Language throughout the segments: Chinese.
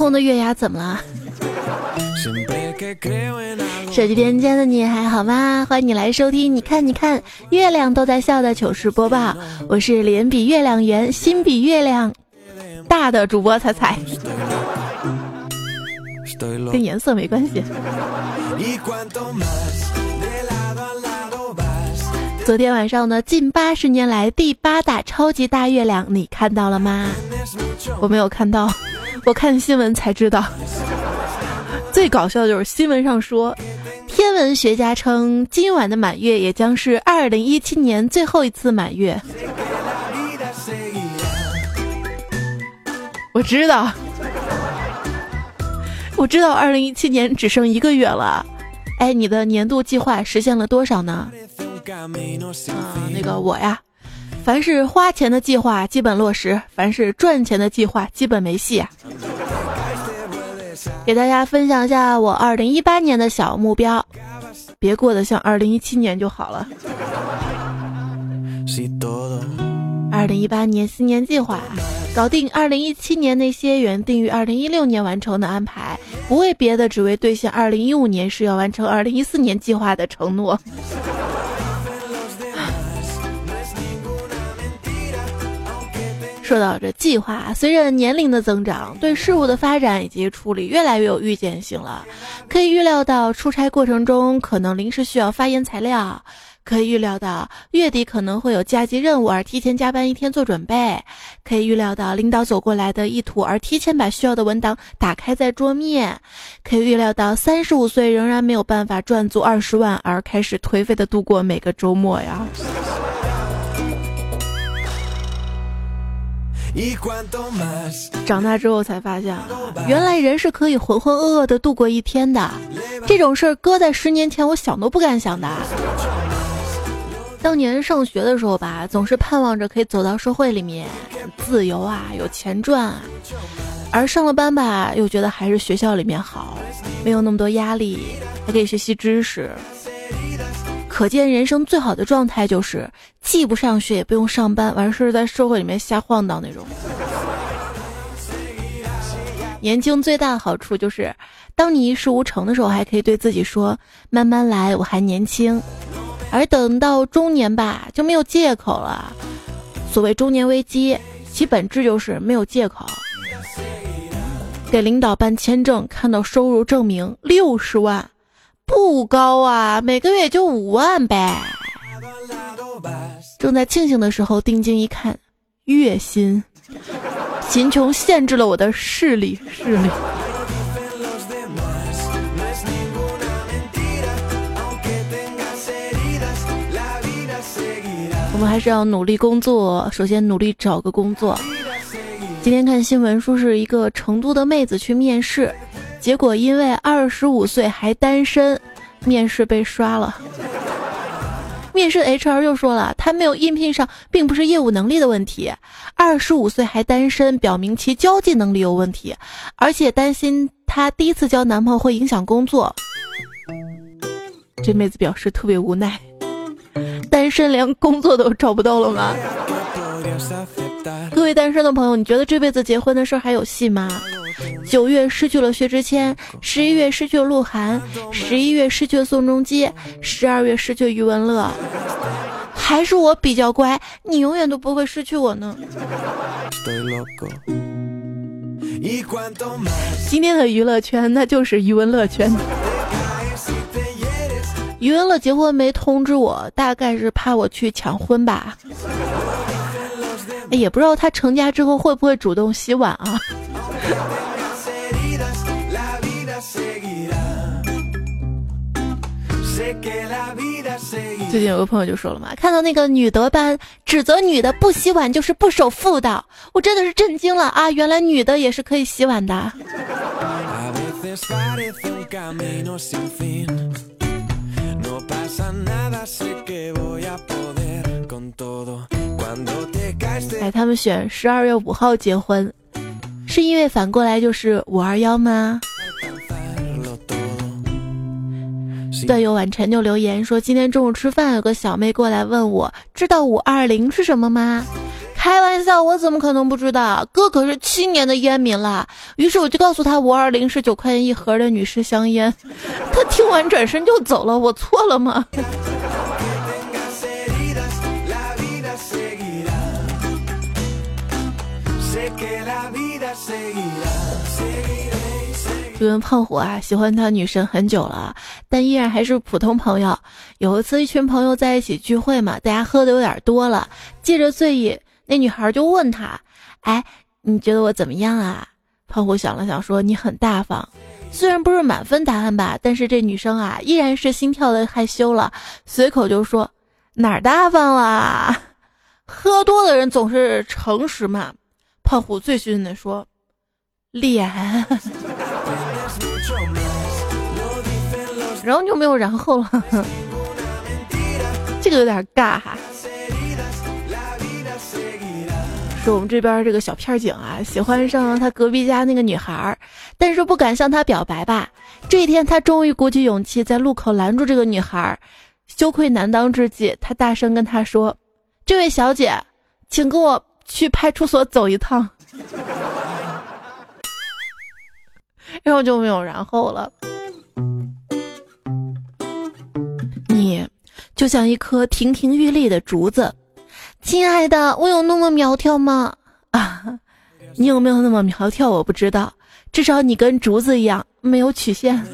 空的月牙怎么了？手机边间的你还好吗？欢迎你来收听。你看，你看，月亮都在笑的糗事播报。我是脸比月亮圆，心比月亮大的主播彩彩，跟颜色没关系。昨天晚上呢，近八十年来第八大超级大月亮，你看到了吗？我没有看到，我看新闻才知道。最搞笑的就是新闻上说，天文学家称今晚的满月也将是二零一七年最后一次满月。我知道，我知道，二零一七年只剩一个月了。哎，你的年度计划实现了多少呢？啊，那个我呀，凡是花钱的计划基本落实，凡是赚钱的计划基本没戏啊。给大家分享一下我二零一八年的小目标，别过得像二零一七年就好了。二零一八年新年计划，搞定二零一七年那些原定于二零一六年完成的安排，不为别的，只为兑现二零一五年是要完成二零一四年计划的承诺。说到这计划，随着年龄的增长，对事物的发展以及处理越来越有预见性了。可以预料到出差过程中可能临时需要发言材料，可以预料到月底可能会有加急任务而提前加班一天做准备，可以预料到领导走过来的意图而提前把需要的文档打开在桌面，可以预料到三十五岁仍然没有办法赚足二十万而开始颓废的度过每个周末呀。长大之后才发现，原来人是可以浑浑噩噩的度过一天的。这种事儿搁在十年前，我想都不敢想的。当年上学的时候吧，总是盼望着可以走到社会里面，自由啊，有钱赚啊。而上了班吧，又觉得还是学校里面好，没有那么多压力，还可以学习知识。可见人生最好的状态就是既不上学也不用上班，完事儿在社会里面瞎晃荡那种。年轻最大的好处就是，当你一事无成的时候，还可以对自己说慢慢来，我还年轻。而等到中年吧，就没有借口了。所谓中年危机，其本质就是没有借口。给领导办签证，看到收入证明六十万。不高啊，每个月也就五万呗。正在庆幸的时候，定睛一看，月薪，贫穷限制了我的视力，视力。我们还是要努力工作，首先努力找个工作。今天看新闻说，是一个成都的妹子去面试。结果因为二十五岁还单身，面试被刷了。面试 HR 又说了，他没有应聘上，并不是业务能力的问题。二十五岁还单身，表明其交际能力有问题，而且担心她第一次交男朋友会影响工作。这妹子表示特别无奈，单身连工作都找不到了吗？各位单身的朋友，你觉得这辈子结婚的事还有戏吗？九月失去了薛之谦，十一月失去了鹿晗，十一月失去了宋仲基，十二月失去了余文乐，还是我比较乖，你永远都不会失去我呢。今天的娱乐圈那就是余文乐圈。余文乐结婚没通知我，大概是怕我去抢婚吧。也不知道他成家之后会不会主动洗碗啊。最近有个朋友就说了嘛，看到那个女德班指责女的不洗碗就是不守妇道，我真的是震惊了啊！原来女的也是可以洗碗的。哎，他们选十二月五号结婚，是因为反过来就是五二幺吗？段友晚晨就留言说，今天中午吃饭，有个小妹过来问我，知道五二零是什么吗？开玩笑，我怎么可能不知道？哥可是七年的烟民了。于是我就告诉他，五二零是九块钱一盒的女士香烟。他听完转身就走了。我错了吗？这位胖虎啊，喜欢他女神很久了，但依然还是普通朋友。有一次，一群朋友在一起聚会嘛，大家喝的有点多了，借着醉意，那女孩就问他：“哎，你觉得我怎么样啊？”胖虎想了想说：“你很大方。”虽然不是满分答案吧，但是这女生啊，依然是心跳的害羞了，随口就说：“哪儿大方了？喝多的人总是诚实嘛。”胖虎醉醺醺的说：“脸。” 然后就没有然后了，这个有点尬哈。是我们这边这个小片警啊，喜欢上了他隔壁家那个女孩，但是不敢向她表白吧。这一天，他终于鼓起勇气在路口拦住这个女孩，羞愧难当之际，他大声跟她说：“这位小姐，请跟我去派出所走一趟。”然后就没有然后了。就像一颗亭亭玉立的竹子，亲爱的，我有那么苗条吗？啊，你有没有那么苗条？我不知道，至少你跟竹子一样没有曲线。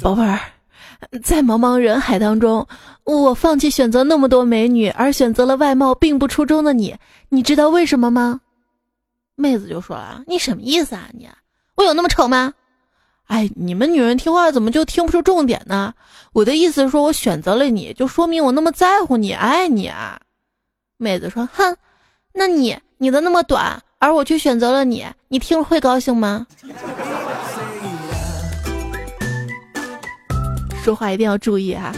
宝贝儿。在茫茫人海当中，我放弃选择那么多美女，而选择了外貌并不出众的你。你知道为什么吗？妹子就说了：“你什么意思啊？你我有那么丑吗？”哎，你们女人听话怎么就听不出重点呢？我的意思是说，我选择了你就说明我那么在乎你，爱你啊。妹子说：“哼，那你你的那么短，而我却选择了你，你听了会高兴吗？”说话一定要注意哈。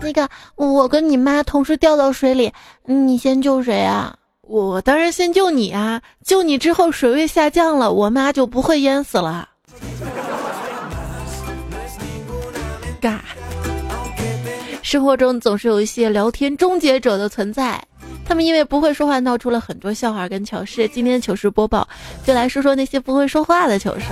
那个，我跟你妈同时掉到水里，你先救谁啊？我当然先救你啊！救你之后水位下降了，我妈就不会淹死了。尬。生活中总是有一些聊天终结者的存在，他们因为不会说话闹出了很多笑话跟糗事。今天糗事播报就来说说那些不会说话的糗事。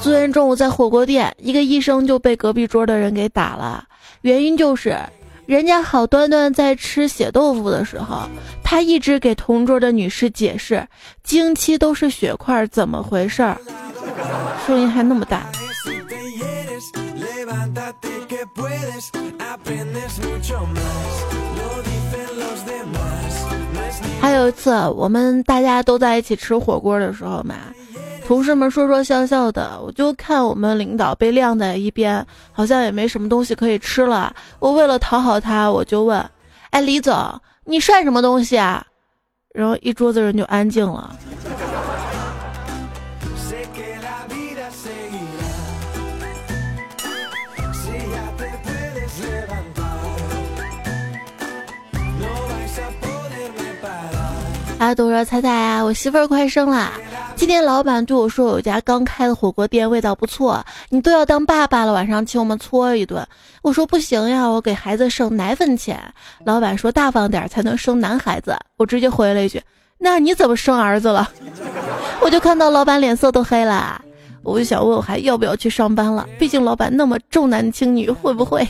昨天中午在火锅店，一个医生就被隔壁桌的人给打了。原因就是，人家好端端在吃血豆腐的时候，他一直给同桌的女士解释经期都是血块，怎么回事儿？声音还那么大。还有一次，我们大家都在一起吃火锅的时候嘛。同事们说说笑笑的，我就看我们领导被晾在一边，好像也没什么东西可以吃了。我为了讨好他，我就问：“哎，李总，你涮什么东西啊？”然后一桌子人就安静了。大家都说猜猜啊，我媳妇儿快生了。今天老板对我说，有家刚开的火锅店味道不错，你都要当爸爸了，晚上请我们搓一顿。我说不行呀，我给孩子省奶粉钱。老板说大方点才能生男孩子。我直接回了一句，那你怎么生儿子了？我就看到老板脸色都黑了，我就想问我还要不要去上班了？毕竟老板那么重男轻女，会不会？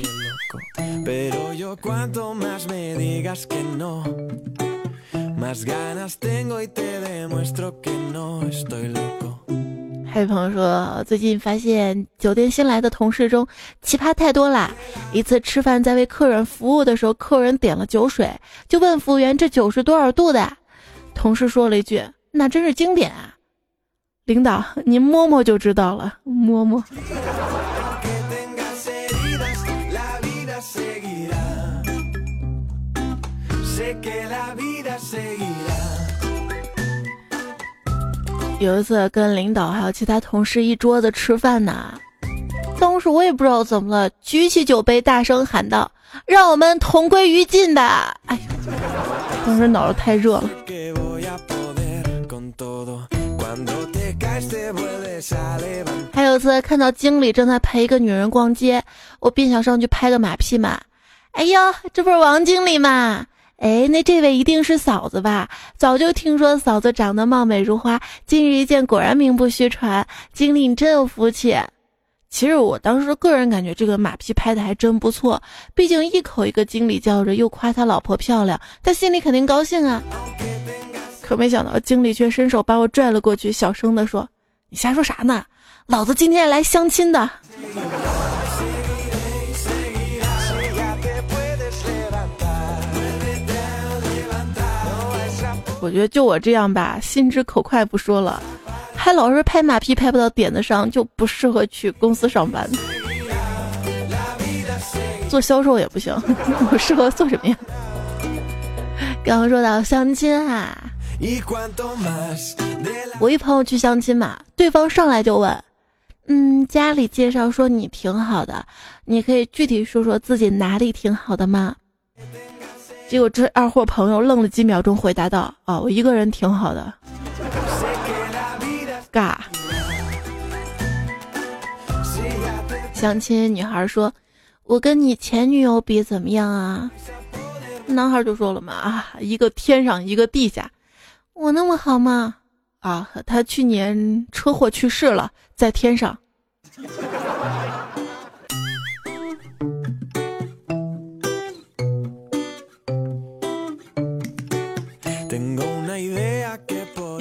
还有朋友说，最近发现酒店新来的同事中奇葩太多啦。一次吃饭在为客人服务的时候，客人点了酒水，就问服务员这酒是多少度的？同事说了一句：“那真是经典啊！”领导，您摸摸就知道了，摸摸。有一次跟领导还有其他同事一桌子吃饭呢，当时我也不知道怎么了，举起酒杯大声喊道：“让我们同归于尽吧！”哎呀，当时脑子太热了。还有一次看到经理正在陪一个女人逛街，我便想上去拍个马屁嘛。哎呦，这不是王经理吗？哎，那这位一定是嫂子吧？早就听说嫂子长得貌美如花，今日一见，果然名不虚传。经理你真有福气。其实我当时个人感觉这个马屁拍的还真不错，毕竟一口一个经理叫着，又夸他老婆漂亮，他心里肯定高兴啊。可没想到经理却伸手把我拽了过去，小声的说：“你瞎说啥呢？老子今天来相亲的。”我觉得就我这样吧，心直口快不说了。还老是拍马屁拍不到点子上，就不适合去公司上班。做销售也不行，我适合做什么呀？刚刚说到相亲啊，我一朋友去相亲嘛，对方上来就问：“嗯，家里介绍说你挺好的，你可以具体说说自己哪里挺好的吗？”结果这二货朋友愣了几秒钟，回答道：“哦，我一个人挺好的。”尬。相亲女孩说：“我跟你前女友比怎么样啊？”男孩就说了嘛：“啊，一个天上，一个地下，我那么好吗？啊，他去年车祸去世了，在天上。”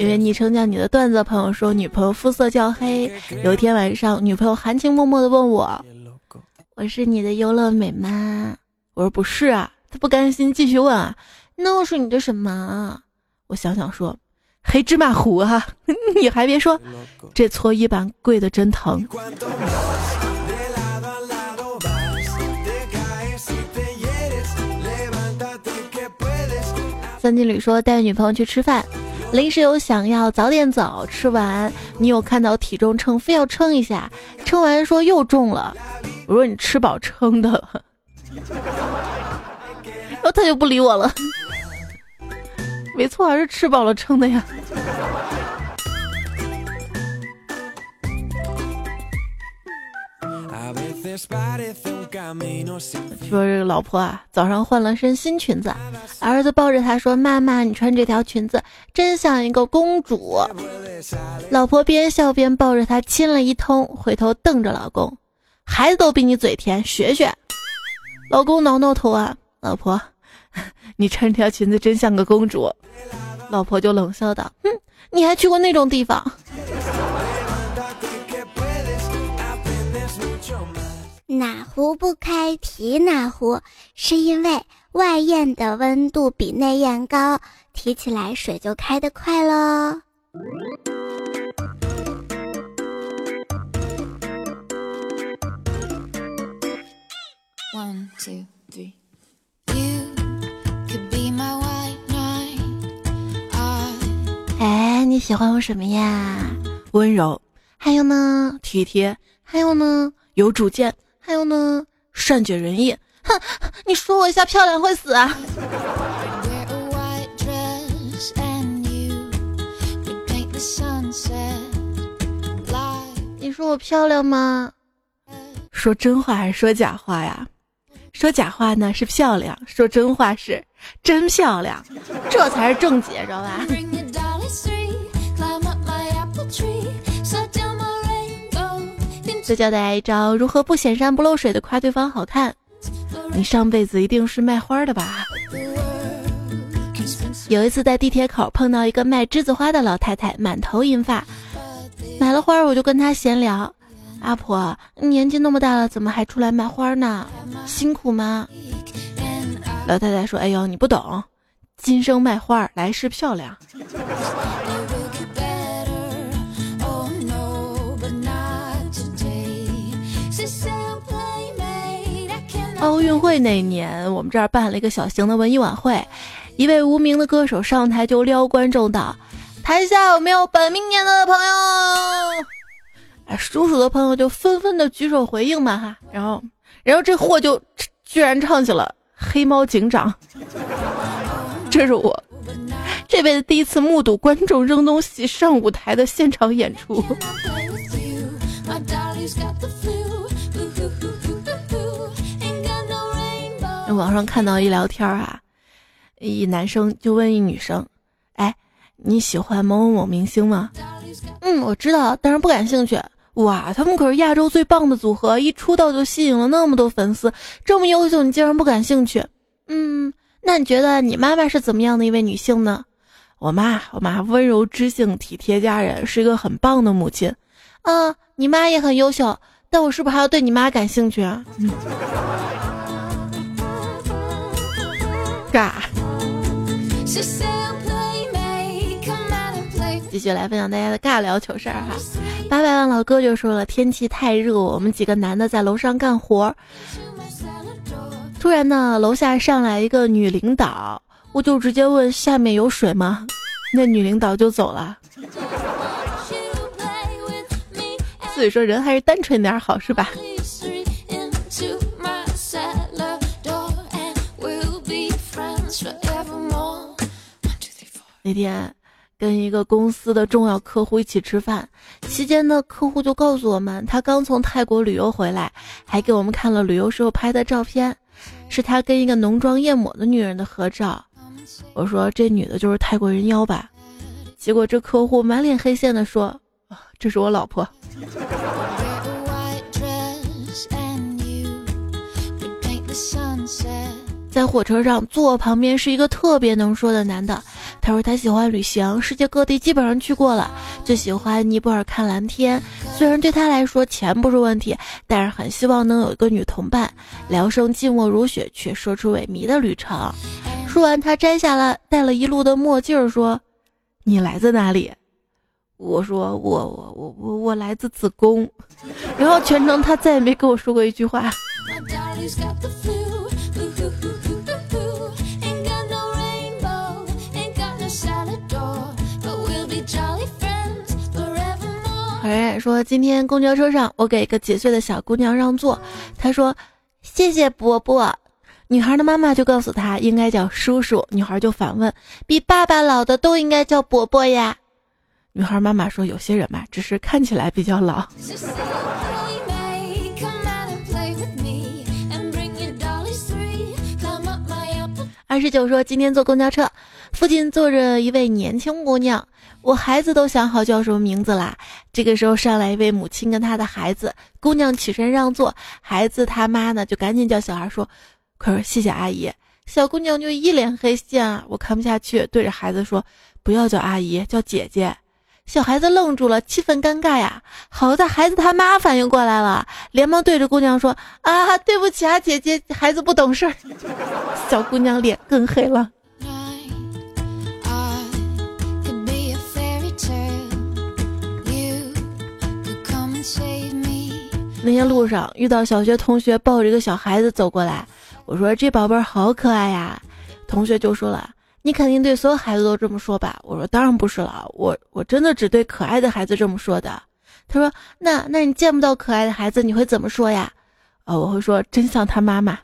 因为昵称叫你的段子，朋友说女朋友肤色较黑。有一天晚上，女朋友含情脉脉的问我：“我是你的优乐美吗？”我说：“不是啊。”他不甘心，继续问：“啊，那我是你的什么？”我想想说：“黑芝麻糊啊！” 你还别说，这搓衣板跪的真疼。三金旅说带女朋友去吃饭。临时有想要早点走，吃完你有看到体重秤，非要称一下，称完说又重了。我说你吃饱撑的，然后他就不理我了。没错，还是吃饱了撑的呀。说这个老婆啊，早上换了身新裙子，儿子抱着她说：“妈妈，你穿这条裙子真像一个公主。”老婆边笑边抱着他亲了一通，回头瞪着老公：“孩子都比你嘴甜，学学。”老公挠挠头啊，老婆，你穿这条裙子真像个公主。老婆就冷笑道：“哼，你还去过那种地方？”哪壶不开提哪壶，是因为外焰的温度比内焰高，提起来水就开得快喽。One two three, you could be my white knight. 哎，你喜欢我什么呀？温柔，还有呢，体贴，还有呢，有主见。还有呢，善解人意。哼，你说我一下漂亮会死啊？你说我漂亮吗？说真话还是说假话呀？说假话呢是漂亮，说真话是真漂亮，这才是正解，知道吧？再教大家一招如何不显山不漏水的夸对方好看。你上辈子一定是卖花的吧？有一次在地铁口碰到一个卖栀子花的老太太，满头银发，买了花我就跟她闲聊：“阿婆，年纪那么大了，怎么还出来卖花呢？辛苦吗？”老太太说：“哎呦，你不懂，今生卖花，来世漂亮。”奥运会那年，我们这儿办了一个小型的文艺晚会，一位无名的歌手上台就撩观众道：“台下有没有本命年的朋友？”哎，属鼠的朋友就纷纷的举手回应嘛哈，然后，然后这货就居然唱起了《黑猫警长》，这是我，这辈子第一次目睹观众扔东西上舞台的现场演出。网上看到一聊天啊，一男生就问一女生：“哎，你喜欢某某某明星吗？”“嗯，我知道，但是不感兴趣。”“哇，他们可是亚洲最棒的组合，一出道就吸引了那么多粉丝，这么优秀，你竟然不感兴趣？”“嗯，那你觉得你妈妈是怎么样的一位女性呢？”“我妈，我妈温柔知性、体贴家人，是一个很棒的母亲。”“啊，你妈也很优秀，但我是不是还要对你妈感兴趣啊？”嗯 尬。继续来分享大家的尬聊糗事儿哈。八百万老哥就说了，天气太热，我们几个男的在楼上干活，突然呢，楼下上来一个女领导，我就直接问下面有水吗？那女领导就走了。所以说人还是单纯点好，是吧？那天跟一个公司的重要客户一起吃饭，期间呢，客户就告诉我们，他刚从泰国旅游回来，还给我们看了旅游时候拍的照片，是他跟一个浓妆艳抹的女人的合照。我说这女的就是泰国人妖吧？结果这客户满脸黑线的说：“，这是我老婆。”在火车上，坐我旁边是一个特别能说的男的。他说他喜欢旅行，世界各地基本上去过了，最喜欢尼泊尔看蓝天。虽然对他来说钱不是问题，但是很希望能有一个女同伴，聊胜寂寞如雪，却说出萎靡的旅程。说完，他摘下了戴了一路的墨镜，说：“你来自哪里？”我说：“我我我我我来自子宫。”然后全程他再也没跟我说过一句话。哎，说今天公交车上，我给一个几岁的小姑娘让座，她说谢谢伯伯。女孩的妈妈就告诉她应该叫叔叔，女孩就反问，比爸爸老的都应该叫伯伯呀。女孩妈妈说有些人嘛，只是看起来比较老。二十九说今天坐公交车，附近坐着一位年轻姑娘。我孩子都想好叫什么名字啦。这个时候上来一位母亲跟她的孩子，姑娘起身让座，孩子他妈呢就赶紧叫小孩说：“可是谢谢阿姨。”小姑娘就一脸黑线啊，我看不下去，对着孩子说：“不要叫阿姨，叫姐姐。”小孩子愣住了，气氛尴尬呀。好在孩子他妈反应过来了，连忙对着姑娘说：“啊，对不起啊，姐姐，孩子不懂事。”小姑娘脸更黑了。那天路上遇到小学同学抱着一个小孩子走过来，我说这宝贝儿好可爱呀。同学就说了：“你肯定对所有孩子都这么说吧？”我说：“当然不是了，我我真的只对可爱的孩子这么说的。”他说：“那那你见不到可爱的孩子，你会怎么说呀？”啊，我会说：“真像他妈妈。”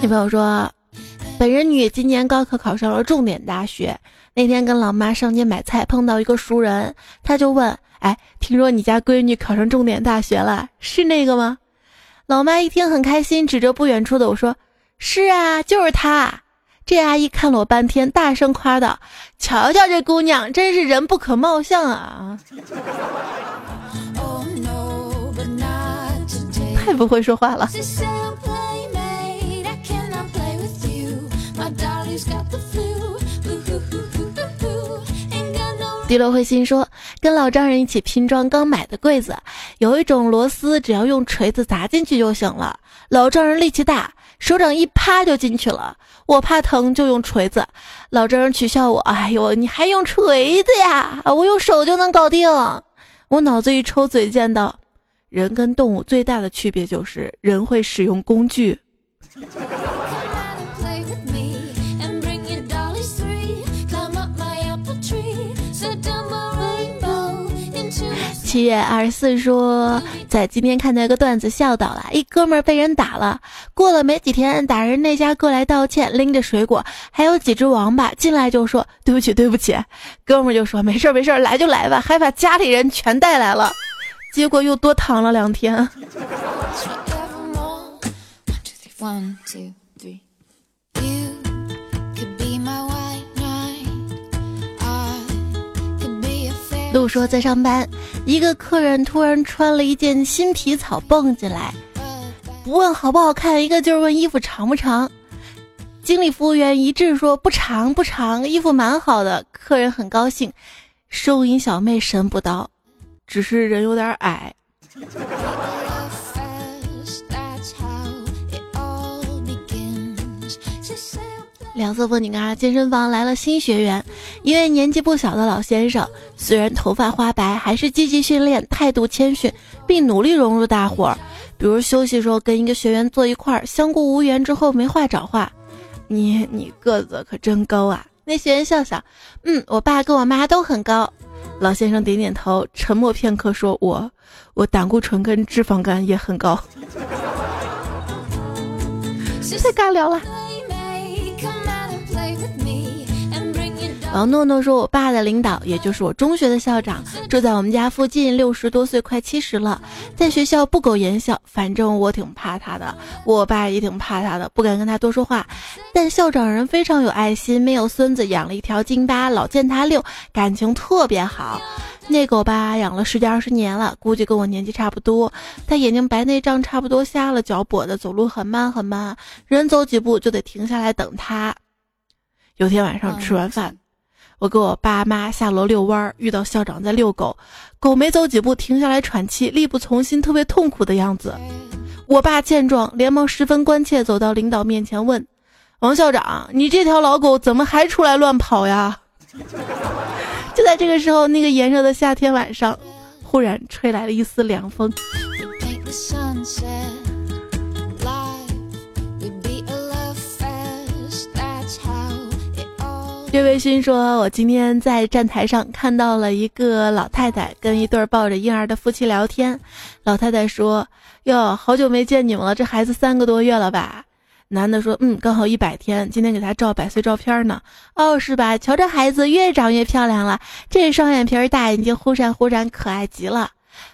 女朋友说。本人女今年高考考上了重点大学，那天跟老妈上街买菜，碰到一个熟人，他就问：“哎，听说你家闺女考上重点大学了，是那个吗？”老妈一听很开心，指着不远处的我说：“是啊，就是她。”这阿姨看了我半天，大声夸道：“瞧瞧这姑娘，真是人不可貌相啊！”太不会说话了。迪罗会心说，跟老丈人一起拼装刚买的柜子，有一种螺丝只要用锤子砸进去就行了。老丈人力气大，手掌一趴就进去了。我怕疼就用锤子，老丈人取笑我：“哎呦，你还用锤子呀？我用手就能搞定。”我脑子一抽，嘴贱道：“人跟动物最大的区别就是人会使用工具。”七月二十四说，在今天看到一个段子，笑倒了。一哥们儿被人打了，过了没几天，打人那家过来道歉，拎着水果，还有几只王八进来就说对不起对不起。哥们儿就说没事儿没事儿，来就来吧，还把家里人全带来了，结果又多躺了两天。就说在上班，一个客人突然穿了一件新皮草蹦进来，不问好不好看，一个劲儿问衣服长不长。经理服务员一致说不长不长，衣服蛮好的。客人很高兴，收银小妹神不刀，只是人有点矮。两色风景啊！健身房来了新学员，一位年纪不小的老先生，虽然头发花白，还是积极训练，态度谦逊，并努力融入大伙儿。比如休息时候跟一个学员坐一块儿，相顾无言之后没话找话。你你个子可真高啊！那学员笑笑，嗯，我爸跟我妈都很高。老先生点点头，沉默片刻说：“我我胆固醇跟脂肪肝也很高。”太尬聊了。然后诺诺说：“我爸的领导，也就是我中学的校长，住在我们家附近，六十多岁，快七十了，在学校不苟言笑。反正我挺怕他的，我爸也挺怕他的，不敢跟他多说话。但校长人非常有爱心，没有孙子，养了一条金巴，老见他遛，感情特别好。那狗吧，养了十几二十年了，估计跟我年纪差不多。他眼睛白内障，差不多瞎了，脚跛的，走路很慢很慢，人走几步就得停下来等他。有天晚上吃完饭。”我跟我爸妈下楼遛弯儿，遇到校长在遛狗，狗没走几步停下来喘气，力不从心，特别痛苦的样子。我爸见状，连忙十分关切走到领导面前问：“王校长，你这条老狗怎么还出来乱跑呀？” 就在这个时候，那个炎热的夏天晚上，忽然吹来了一丝凉风。这位新说：“我今天在站台上看到了一个老太太跟一对抱着婴儿的夫妻聊天。老太太说：‘哟，好久没见你们了，这孩子三个多月了吧？’男的说：‘嗯，刚好一百天，今天给他照百岁照片呢。’哦，是吧？瞧这孩子越长越漂亮了，这双眼皮儿、大眼睛，忽闪忽闪，可爱极了。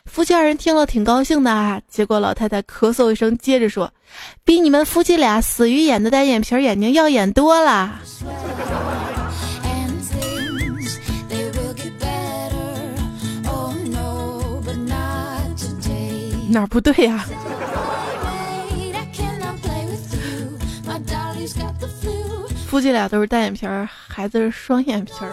夫妻二人听了挺高兴的啊。结果老太太咳嗽一声，接着说：‘比你们夫妻俩死鱼眼的单眼皮眼睛耀眼多了。’”哪不对呀？夫妻俩都是单眼皮儿，孩子是双眼皮儿。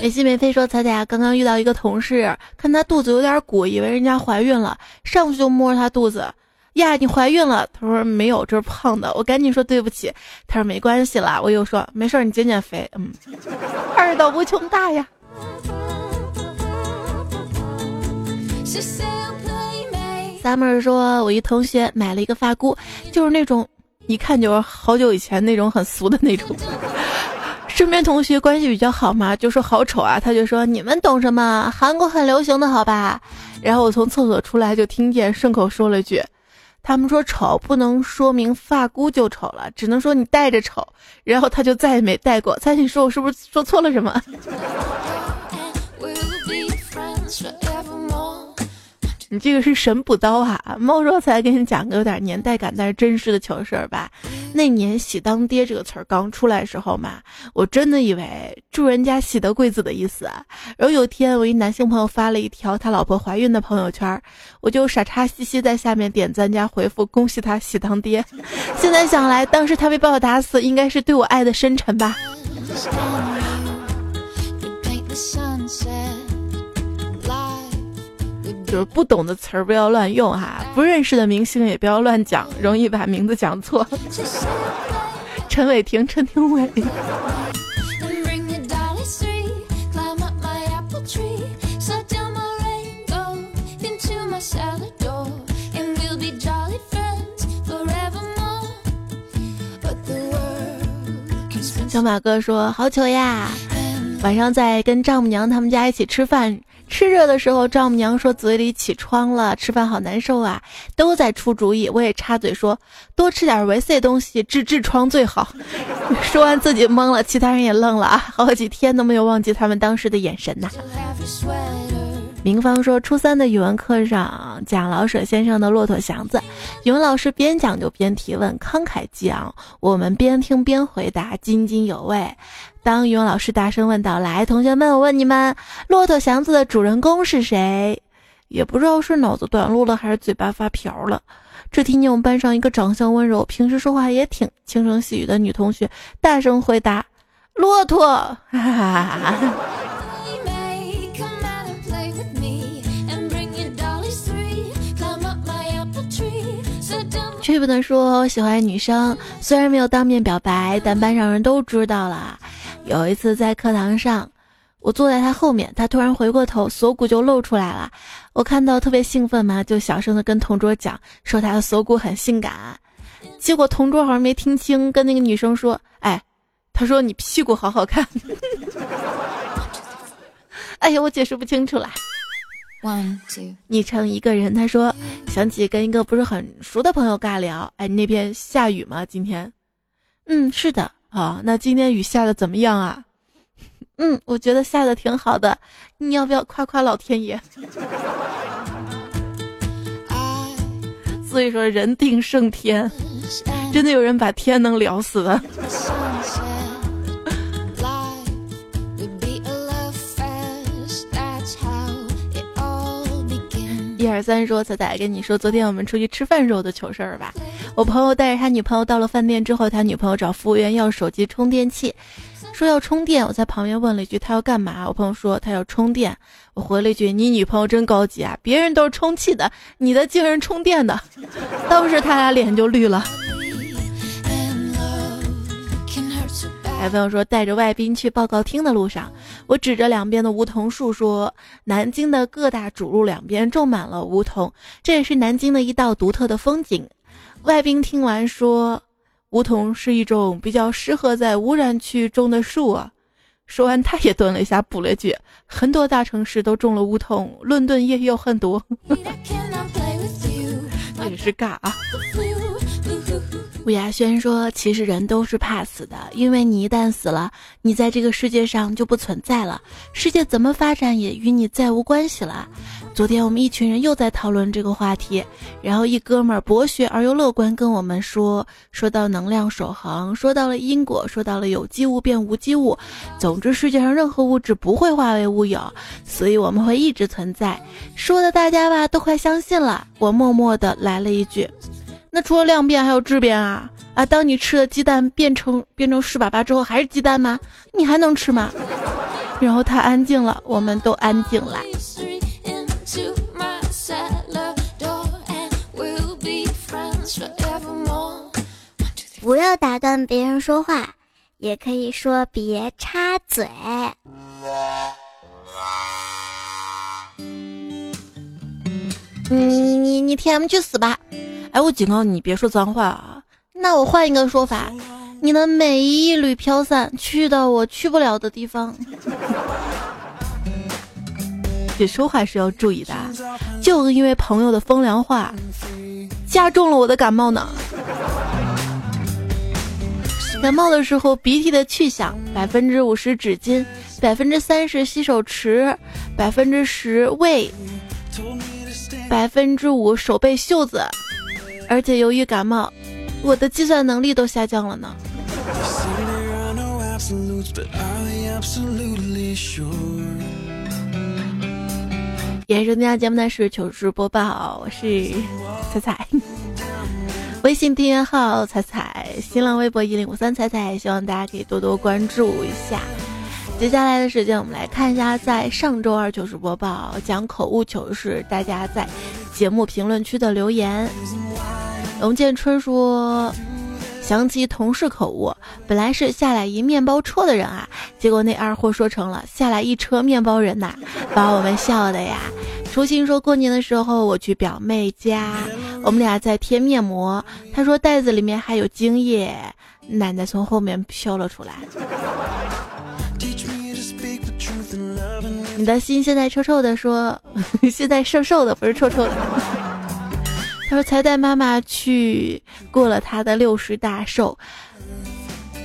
美心美飞说：“彩彩啊，刚刚遇到一个同事，看她肚子有点鼓，以为人家怀孕了，上去就摸她肚子，呀，你怀孕了？她说没有，这是胖的。我赶紧说对不起，她说没关系啦。我又说没事，你减减肥。嗯，二斗无穷大呀。”三妹儿说：“我一同学买了一个发箍，就是那种一看就是好久以前那种很俗的那种。身边同学关系比较好嘛，就说好丑啊，他就说你们懂什么？韩国很流行的好吧？然后我从厕所出来就听见顺口说了句：他们说丑不能说明发箍就丑了，只能说你戴着丑。然后他就再也没戴过。猜你说我是不是说错了什么？”你这个是神补刀啊！猫说才给你讲个有点年代感但是真实的糗事儿吧。那年“喜当爹”这个词儿刚出来的时候嘛，我真的以为祝人家喜得贵子的意思。然后有一天我一男性朋友发了一条他老婆怀孕的朋友圈，我就傻叉兮兮在下面点赞加回复恭喜他喜当爹。现在想来，当时他被爸爸打死，应该是对我爱的深沉吧。就是不懂的词儿不要乱用哈，不认识的明星也不要乱讲，容易把名字讲错。陈伟霆，陈廷伟。小马哥说：“好糗呀！晚上在跟丈母娘他们家一起吃饭，吃热的时候，丈母娘说嘴里起疮了，吃饭好难受啊，都在出主意。我也插嘴说多吃点维 C 东西治痔疮最好。说完自己懵了，其他人也愣了啊，好几天都没有忘记他们当时的眼神呐。明芳说，初三的语文课上讲老舍先生的《骆驼祥子》，语文老师边讲就边提问，慷慨激昂，我们边听边回答，津津有味。当语文老师大声问道：“来，同学们，我问你们，《骆驼祥子》的主人公是谁？”也不知道是脑子短路了，还是嘴巴发瓢了。只听见我们班上一个长相温柔、平时说话也挺轻声细语的女同学大声回答：“骆驼。”哈哈哈哈这不能说我喜欢女生，虽然没有当面表白，但班上人都知道了。有一次在课堂上，我坐在他后面，他突然回过头，锁骨就露出来了。我看到特别兴奋嘛，就小声的跟同桌讲，说他的锁骨很性感。结果同桌好像没听清，跟那个女生说：“哎，他说你屁股好好看。”哎呀，我解释不清楚了。One two，昵称一个人，他说想起跟一个不是很熟的朋友尬聊，哎，那边下雨吗？今天，嗯，是的，啊，那今天雨下的怎么样啊？嗯，我觉得下的挺好的，你要不要夸夸老天爷？所以说人定胜天，真的有人把天能聊死的。一二三，说彩彩跟你说，昨天我们出去吃饭时候的糗事儿吧。我朋友带着他女朋友到了饭店之后，他女朋友找服务员要手机充电器，说要充电。我在旁边问了一句，他要干嘛？我朋友说他要充电。我回了一句，你女朋友真高级啊，别人都是充气的，你的竟然充电的。当时他俩脸就绿了。还朋友说，带着外宾去报告厅的路上，我指着两边的梧桐树说：“南京的各大主路两边种满了梧桐，这也是南京的一道独特的风景。”外宾听完说：“梧桐是一种比较适合在污染区种的树啊。”说完，他也顿了一下，补了句：“很多大城市都种了梧桐，伦敦也有很多。” 也是尬啊。吴亚轩说：“其实人都是怕死的，因为你一旦死了，你在这个世界上就不存在了，世界怎么发展也与你再无关系了。”昨天我们一群人又在讨论这个话题，然后一哥们儿博学而又乐观跟我们说：“说到能量守恒，说到了因果，说到了有机物变无机物，总之世界上任何物质不会化为乌有，所以我们会一直存在。”说的大家吧都快相信了，我默默的来了一句。那除了量变还有质变啊啊！当你吃的鸡蛋变成变成屎粑粑之后，还是鸡蛋吗？你还能吃吗？然后他安静了，我们都安静了。不要打断别人说话，也可以说别插嘴。你你你你 T M 去死吧！哎，我警告你，别说脏话啊！那我换一个说法，你的每一缕飘散，去到我去不了的地方。这说话是要注意的，就因为朋友的风凉话，加重了我的感冒呢。感冒的时候，鼻涕的去向百分之五十纸巾，百分之三十洗手池，百分之十胃，百分之五手背袖子。而且由于感冒，我的计算能力都下降了呢。延收听下节目的是糗事播报，我是彩彩，微信订阅号彩彩，新浪微博一零五三彩彩，希望大家可以多多关注一下。接下来的时间，我们来看一下，在上周二糗事播报讲口误糗事，大家在节目评论区的留言。龙建春说：“想起同事口误，本来是下来一面包车的人啊，结果那二货说成了下来一车面包人呐，把我们笑的呀。”初心说过年的时候我去表妹家，我们俩在贴面膜，她说袋子里面还有精液，奶奶从后面飘了出来。你的心现在臭臭的，说现在瘦瘦的，不是臭臭的。他说才带妈妈去过了他的六十大寿，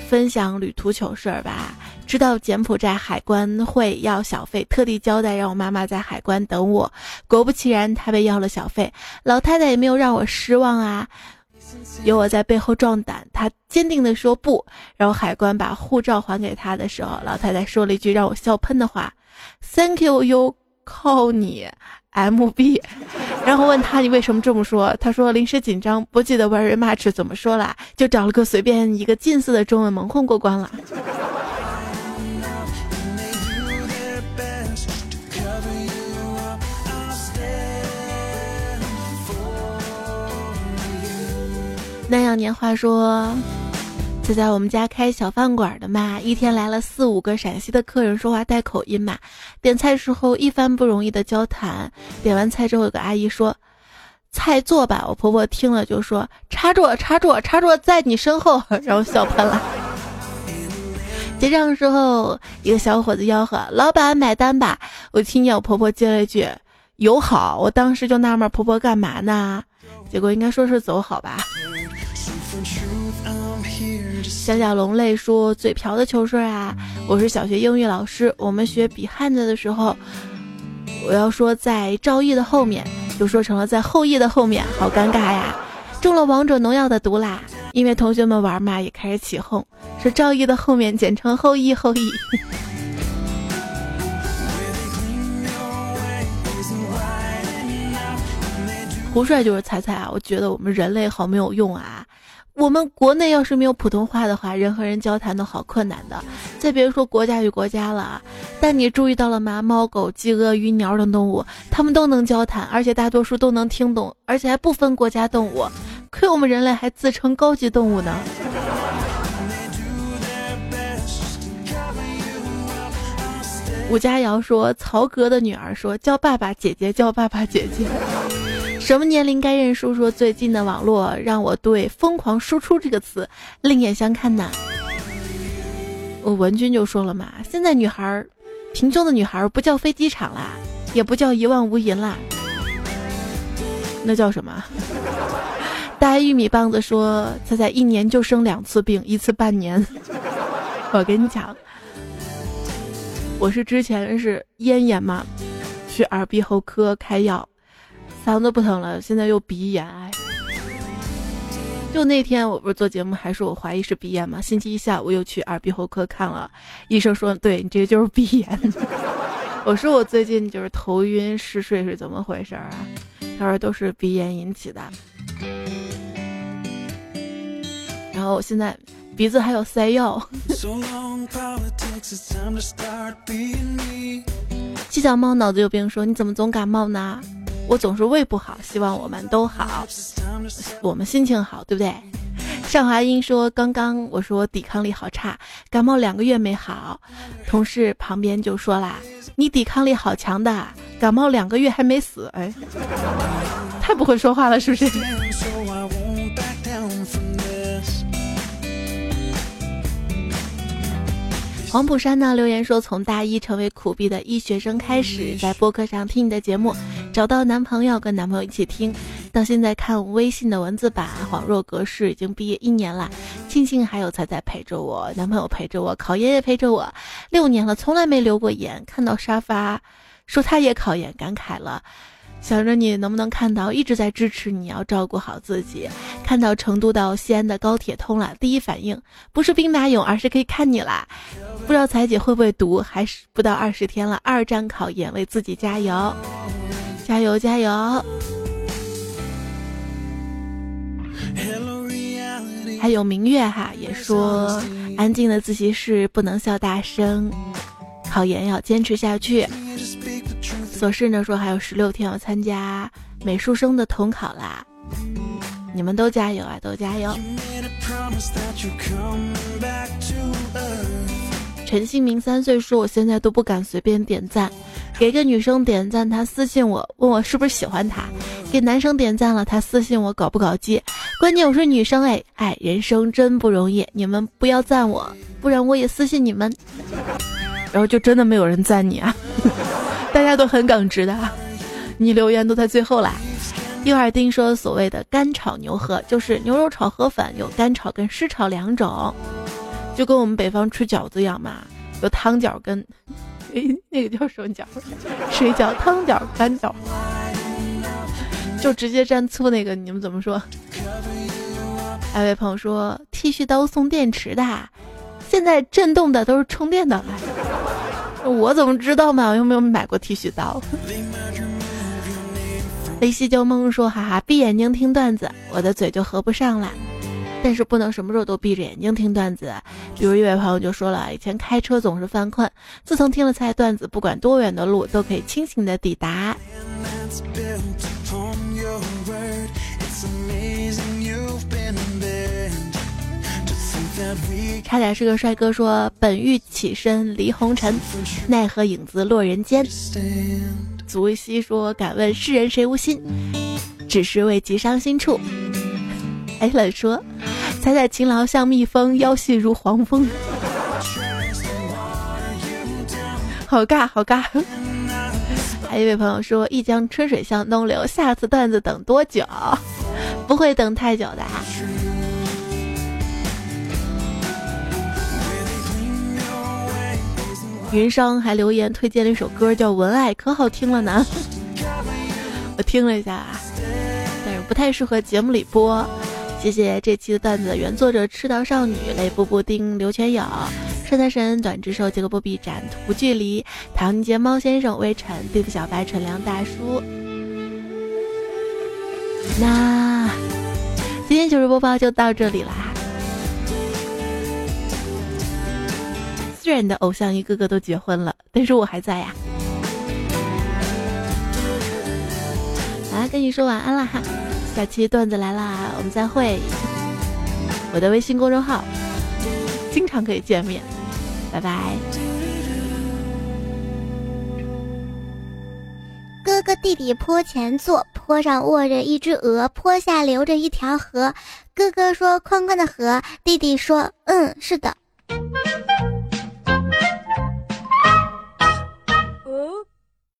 分享旅途糗事儿吧。知道柬埔寨海关会要小费，特地交代让我妈妈在海关等我。果不其然，他被要了小费。老太太也没有让我失望啊，有我在背后壮胆，她坚定地说不。然后海关把护照还给他的时候，老太太说了一句让我笑喷的话：“Thank you, you 靠你。” M B，然后问他你为什么这么说？他说临时紧张，不记得 very much 怎么说了，就找了个随便一个近似的中文蒙混过关了。南阳年华说。就在我们家开小饭馆的嘛，一天来了四五个陕西的客人，说话带口音嘛。点菜时候一番不容易的交谈，点完菜之后有个阿姨说：“菜做吧。”我婆婆听了就说：“插座，插座，插座在你身后。”然后笑喷了。结账的时候，一个小伙子吆喝：“老板买单吧！”我听见我婆婆接了一句：“友好。”我当时就纳闷，婆婆干嘛呢？结果应该说是走好吧。小小龙泪说：“嘴瓢的糗事啊！我是小学英语老师，我们学比汉字的时候，我要说在赵毅的后面，就说成了在后羿的后面，好尴尬呀！中了王者农药的毒啦！因为同学们玩嘛，也开始起哄，说赵毅的后面简称后羿后羿。胡帅就是猜猜啊！我觉得我们人类好没有用啊！”我们国内要是没有普通话的话，人和人交谈都好困难的，再别说国家与国家了。但你注意到了吗？猫、狗、鸡、鹅、鱼、鸟等动物，它们都能交谈，而且大多数都能听懂，而且还不分国家动物。亏我们人类还自称高级动物呢。吴佳瑶说：“曹格的女儿说叫爸爸姐姐，叫爸爸姐姐。”什么年龄该认输？说最近的网络让我对“疯狂输出”这个词另眼相看呐。我文君就说了嘛，现在女孩儿，贫穷的女孩不叫飞机场啦，也不叫一望无垠啦，那叫什么？大玉米棒子说，他在一年就生两次病，一次半年。我跟你讲，我是之前是咽炎嘛，去耳鼻喉科开药。嗓子不疼了，现在又鼻炎哎！就那天我不是做节目还说我怀疑是鼻炎吗？星期一下午又去耳鼻喉科看了，医生说对你这个就是鼻炎。我说我最近就是头晕嗜睡是怎么回事啊？他说都是鼻炎引起的。然后我现在鼻子还有塞药。七小猫脑子有病说你怎么总感冒呢？我总是胃不好，希望我们都好，我们心情好，对不对？尚华英说：“刚刚我说抵抗力好差，感冒两个月没好。”同事旁边就说啦：“你抵抗力好强的，感冒两个月还没死。”哎，太不会说话了，是不是？黄浦山呢留言说：“从大一成为苦逼的医学生开始，在播客上听你的节目，找到男朋友跟男朋友一起听，到现在看微信的文字版，恍若隔世，已经毕业一年了，庆幸还有彩彩陪着我，男朋友陪着我，考研也陪着我，六年了从来没留过言，看到沙发，说他也考研，感慨了。”想着你能不能看到一直在支持你，要照顾好自己。看到成都到西安的高铁通了，第一反应不是兵马俑，而是可以看你啦。不知道彩姐会不会读？还是不到二十天了，二战考研，为自己加油，加油加油！还有明月哈也说，安静的自习室不能笑大声，考研要坚持下去。琐事呢说还有十六天要参加美术生的统考啦，你们都加油啊，都加油！陈新明三岁说我现在都不敢随便点赞，给个女生点赞，他私信我问我是不是喜欢他；给男生点赞了，他私信我搞不搞基。关键我是女生哎哎，人生真不容易，你们不要赞我，不然我也私信你们，然后就真的没有人赞你啊。大家都很耿直的，你留言都在最后啦。右耳丁说，所谓的干炒牛河，就是牛肉炒河粉，有干炒跟湿炒两种，就跟我们北方吃饺子一样嘛，有汤饺跟，诶，那个叫什么饺？水饺、汤饺、干饺，就直接蘸醋那个，你们怎么说？还有位朋友说，剃须刀送电池的，现在震动的都是充电的。我怎么知道嘛？我又没有买过剃须刀。雷西旧梦说：“哈哈，闭眼睛听段子，我的嘴就合不上了。但是不能什么时候都闭着眼睛听段子。比如一位朋友就说了，以前开车总是犯困，自从听了菜段子，不管多远的路都可以清醒的抵达。”差点是个帅哥说：“本欲起身离红尘，奈何影子落人间。”足西说：“敢问世人谁无心？只是为及伤心处。”艾伦说：“采采勤劳像蜜蜂，腰细如黄蜂。”好尬，好尬。还有一位朋友说：“一江春水向东流。”下次段子等多久？不会等太久的啊。云商还留言推荐了一首歌，叫《文爱》，可好听了呢。我听了一下，但是不太适合节目里播。谢谢这期的段子原作者赤道少女、雷布布丁、刘全友、帅财神、短之兽、杰克波比、展图距离、唐杰猫先生、微尘、对付小白、纯良大叔。那今天糗事播报就到这里啦。虽然你的偶像一个个都结婚了，但是我还在呀。来跟你说晚安了哈，下期段子来啦，我们再会。我的微信公众号，经常可以见面，拜拜。哥哥弟弟坡前坐，坡上卧着一只鹅，坡下流着一条河。哥哥说宽宽的河，弟弟说嗯是的。